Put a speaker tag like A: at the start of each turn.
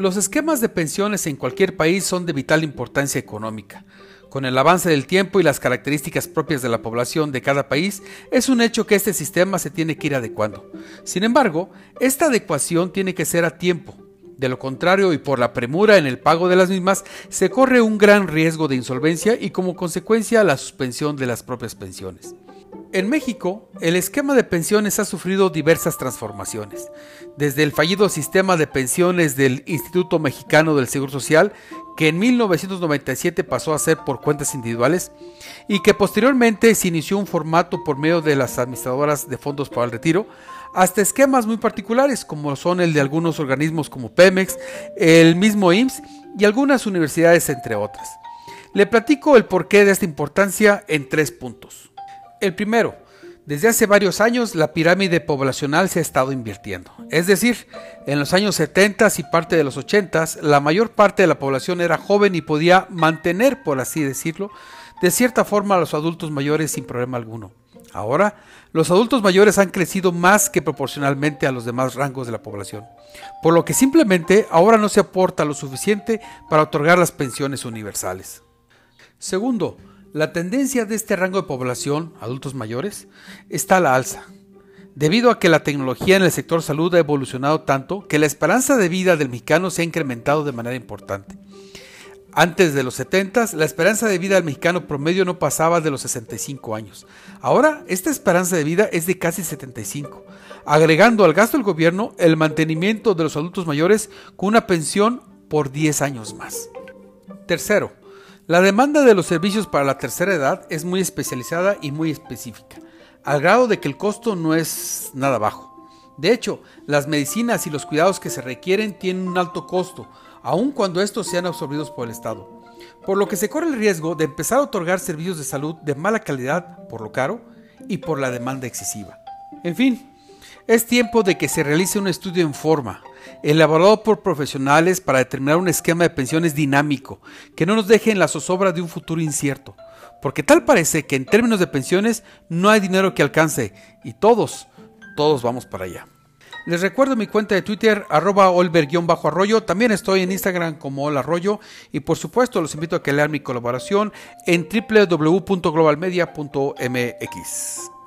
A: Los esquemas de pensiones en cualquier país son de vital importancia económica. Con el avance del tiempo y las características propias de la población de cada país, es un hecho que este sistema se tiene que ir adecuando. Sin embargo, esta adecuación tiene que ser a tiempo. De lo contrario, y por la premura en el pago de las mismas, se corre un gran riesgo de insolvencia y como consecuencia la suspensión de las propias pensiones. En México, el esquema de pensiones ha sufrido diversas transformaciones, desde el fallido sistema de pensiones del Instituto Mexicano del Seguro Social, que en 1997 pasó a ser por cuentas individuales, y que posteriormente se inició un formato por medio de las administradoras de fondos para el retiro, hasta esquemas muy particulares, como son el de algunos organismos como Pemex, el mismo IMSS y algunas universidades, entre otras. Le platico el porqué de esta importancia en tres puntos. El primero, desde hace varios años la pirámide poblacional se ha estado invirtiendo. Es decir, en los años 70 y parte de los 80 la mayor parte de la población era joven y podía mantener, por así decirlo, de cierta forma a los adultos mayores sin problema alguno. Ahora, los adultos mayores han crecido más que proporcionalmente a los demás rangos de la población, por lo que simplemente ahora no se aporta lo suficiente para otorgar las pensiones universales. Segundo, la tendencia de este rango de población, adultos mayores, está a la alza, debido a que la tecnología en el sector salud ha evolucionado tanto que la esperanza de vida del mexicano se ha incrementado de manera importante. Antes de los 70, la esperanza de vida del mexicano promedio no pasaba de los 65 años. Ahora, esta esperanza de vida es de casi 75, agregando al gasto del gobierno el mantenimiento de los adultos mayores con una pensión por 10 años más. Tercero, la demanda de los servicios para la tercera edad es muy especializada y muy específica, al grado de que el costo no es nada bajo. De hecho, las medicinas y los cuidados que se requieren tienen un alto costo, aun cuando estos sean absorbidos por el Estado. Por lo que se corre el riesgo de empezar a otorgar servicios de salud de mala calidad por lo caro y por la demanda excesiva. En fin, es tiempo de que se realice un estudio en forma, elaborado por profesionales para determinar un esquema de pensiones dinámico, que no nos deje en la zozobra de un futuro incierto. Porque tal parece que en términos de pensiones no hay dinero que alcance y todos, todos vamos para allá. Les recuerdo mi cuenta de Twitter, arroba olver-arroyo. También estoy en Instagram como Arroyo. Y por supuesto, los invito a que lean mi colaboración en www.globalmedia.mx.